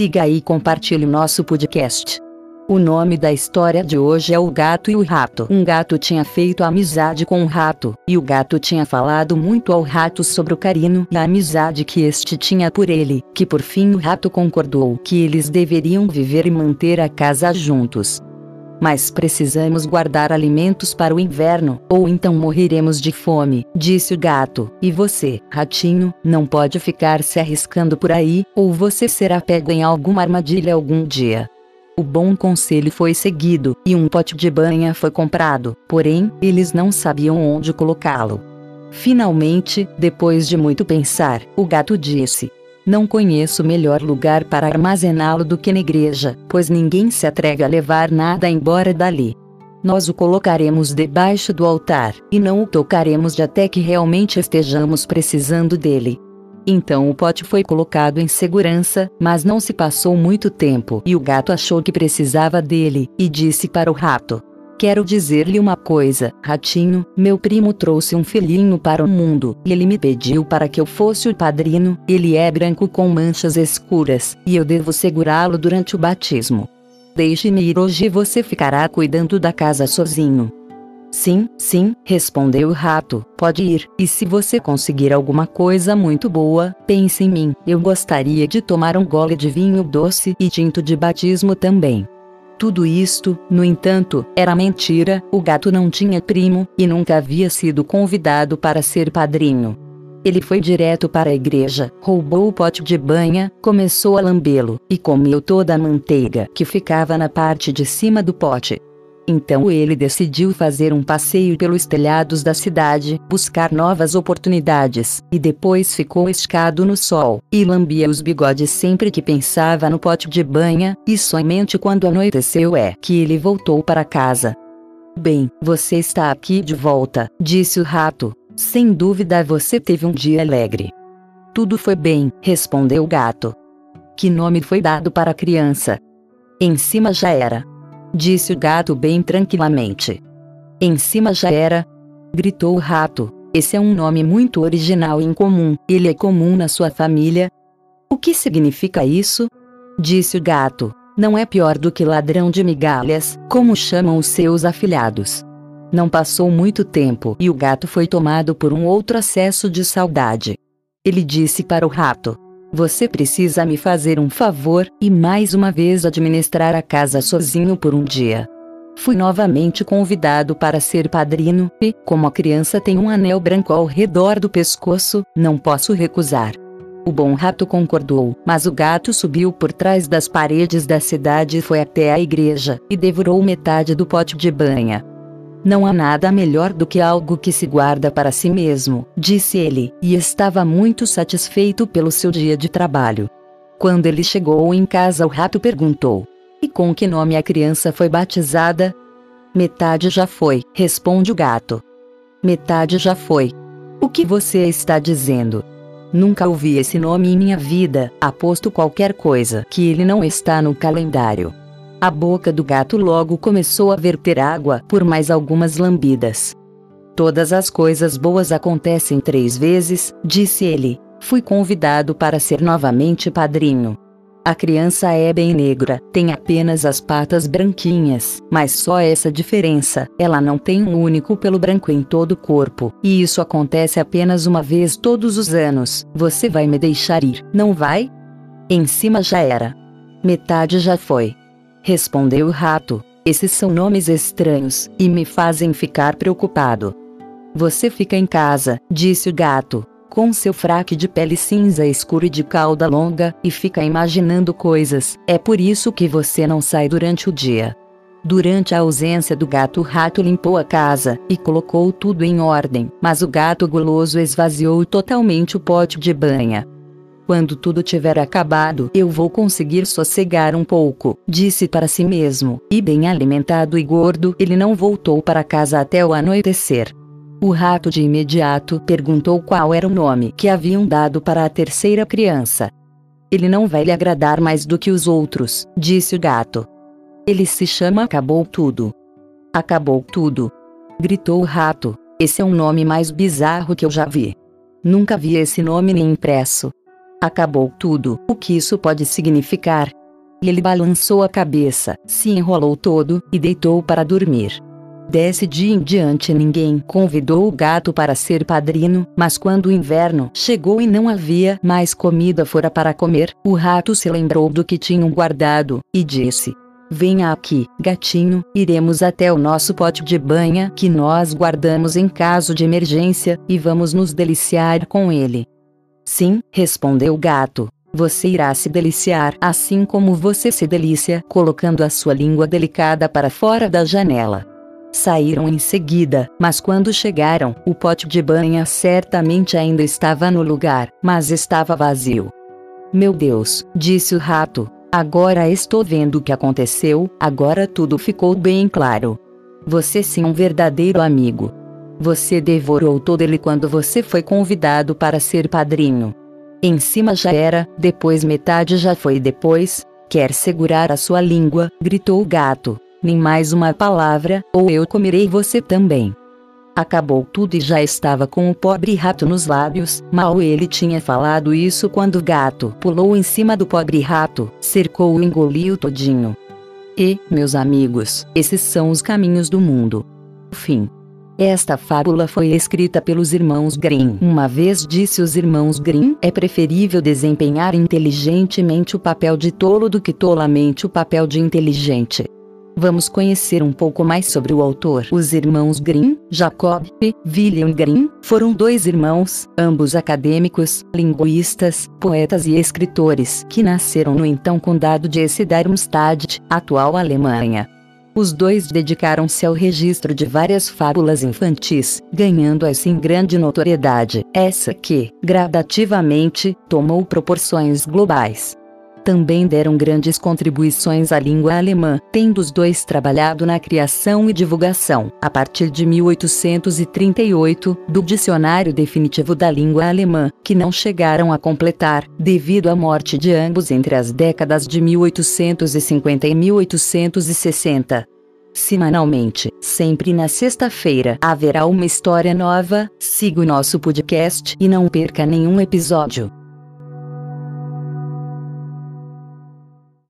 siga e compartilhe nosso podcast. O nome da história de hoje é O Gato e o Rato. Um gato tinha feito amizade com um rato, e o gato tinha falado muito ao rato sobre o carinho e a amizade que este tinha por ele, que por fim o rato concordou que eles deveriam viver e manter a casa juntos. Mas precisamos guardar alimentos para o inverno, ou então morreremos de fome, disse o gato. E você, ratinho, não pode ficar se arriscando por aí, ou você será pego em alguma armadilha algum dia. O bom conselho foi seguido, e um pote de banha foi comprado, porém, eles não sabiam onde colocá-lo. Finalmente, depois de muito pensar, o gato disse: Não conheço melhor lugar para armazená-lo do que na igreja, pois ninguém se atreve a levar nada embora dali. Nós o colocaremos debaixo do altar, e não o tocaremos de até que realmente estejamos precisando dele. Então o pote foi colocado em segurança, mas não se passou muito tempo e o gato achou que precisava dele, e disse para o rato: Quero dizer-lhe uma coisa, ratinho, meu primo trouxe um filhinho para o mundo, e ele me pediu para que eu fosse o padrino, ele é branco com manchas escuras, e eu devo segurá-lo durante o batismo. Deixe-me ir hoje e você ficará cuidando da casa sozinho. Sim, sim, respondeu o rato, pode ir, e se você conseguir alguma coisa muito boa, pense em mim, eu gostaria de tomar um gole de vinho doce e tinto de batismo também. Tudo isto, no entanto, era mentira, o gato não tinha primo, e nunca havia sido convidado para ser padrinho. Ele foi direto para a igreja, roubou o pote de banha, começou a lambê-lo, e comeu toda a manteiga que ficava na parte de cima do pote. Então ele decidiu fazer um passeio pelos telhados da cidade, buscar novas oportunidades, e depois ficou esticado no sol, e lambia os bigodes sempre que pensava no pote de banha, e somente quando anoiteceu é que ele voltou para casa. Bem, você está aqui de volta, disse o rato. Sem dúvida você teve um dia alegre. Tudo foi bem, respondeu o gato. Que nome foi dado para a criança? Em cima já era. Disse o gato bem tranquilamente. Em cima já era. Gritou o rato. Esse é um nome muito original e incomum. Ele é comum na sua família. O que significa isso? Disse o gato. Não é pior do que ladrão de migalhas, como chamam os seus afilhados. Não passou muito tempo e o gato foi tomado por um outro acesso de saudade. Ele disse para o rato: você precisa me fazer um favor, e mais uma vez administrar a casa sozinho por um dia. Fui novamente convidado para ser padrino, e, como a criança tem um anel branco ao redor do pescoço, não posso recusar. O bom rato concordou, mas o gato subiu por trás das paredes da cidade e foi até a igreja, e devorou metade do pote de banha. Não há nada melhor do que algo que se guarda para si mesmo, disse ele, e estava muito satisfeito pelo seu dia de trabalho. Quando ele chegou em casa, o rato perguntou: E com que nome a criança foi batizada? Metade já foi, responde o gato. Metade já foi. O que você está dizendo? Nunca ouvi esse nome em minha vida, aposto qualquer coisa que ele não está no calendário. A boca do gato logo começou a verter água por mais algumas lambidas. Todas as coisas boas acontecem três vezes, disse ele. Fui convidado para ser novamente padrinho. A criança é bem negra, tem apenas as patas branquinhas, mas só essa diferença, ela não tem um único pelo branco em todo o corpo, e isso acontece apenas uma vez todos os anos. Você vai me deixar ir, não vai? Em cima já era. Metade já foi. Respondeu o rato. Esses são nomes estranhos, e me fazem ficar preocupado. Você fica em casa, disse o gato, com seu fraque de pele cinza escuro e de cauda longa, e fica imaginando coisas. É por isso que você não sai durante o dia. Durante a ausência do gato, o rato limpou a casa e colocou tudo em ordem, mas o gato guloso esvaziou totalmente o pote de banha. Quando tudo tiver acabado, eu vou conseguir sossegar um pouco, disse para si mesmo, e bem alimentado e gordo, ele não voltou para casa até o anoitecer. O rato de imediato perguntou qual era o nome que haviam dado para a terceira criança. Ele não vai lhe agradar mais do que os outros, disse o gato. Ele se chama Acabou Tudo. Acabou Tudo. Gritou o rato. Esse é um nome mais bizarro que eu já vi. Nunca vi esse nome nem impresso. Acabou tudo, o que isso pode significar? Ele balançou a cabeça, se enrolou todo, e deitou para dormir. Desse dia em diante ninguém convidou o gato para ser padrino, mas quando o inverno chegou e não havia mais comida fora para comer, o rato se lembrou do que tinham guardado, e disse: Venha aqui, gatinho, iremos até o nosso pote de banha que nós guardamos em caso de emergência, e vamos nos deliciar com ele. Sim, respondeu o gato. Você irá se deliciar assim como você se delicia colocando a sua língua delicada para fora da janela. Saíram em seguida, mas quando chegaram, o pote de banha certamente ainda estava no lugar, mas estava vazio. Meu Deus, disse o rato. Agora estou vendo o que aconteceu, agora tudo ficou bem claro. Você sim um verdadeiro amigo. Você devorou todo ele quando você foi convidado para ser padrinho. Em cima já era, depois metade já foi depois. Quer segurar a sua língua, gritou o gato nem mais uma palavra, ou eu comerei você também. Acabou tudo e já estava com o pobre rato nos lábios. Mal ele tinha falado isso quando o gato pulou em cima do pobre rato, cercou-o e engoliu todinho. E, meus amigos, esses são os caminhos do mundo. Fim. Esta fábula foi escrita pelos irmãos Grimm. Uma vez disse os irmãos Grimm: é preferível desempenhar inteligentemente o papel de tolo do que tolamente o papel de inteligente. Vamos conhecer um pouco mais sobre o autor. Os irmãos Grimm, Jacob e William Grimm, foram dois irmãos, ambos acadêmicos, linguistas, poetas e escritores, que nasceram no então condado de Hesse-Darmstadt, atual Alemanha. Os dois dedicaram-se ao registro de várias fábulas infantis, ganhando assim grande notoriedade, essa que, gradativamente, tomou proporções globais também deram grandes contribuições à língua alemã, tendo os dois trabalhado na criação e divulgação, a partir de 1838, do Dicionário Definitivo da Língua Alemã, que não chegaram a completar, devido à morte de ambos entre as décadas de 1850 e 1860. Semanalmente, sempre na sexta-feira, haverá uma história nova. Siga o nosso podcast e não perca nenhum episódio.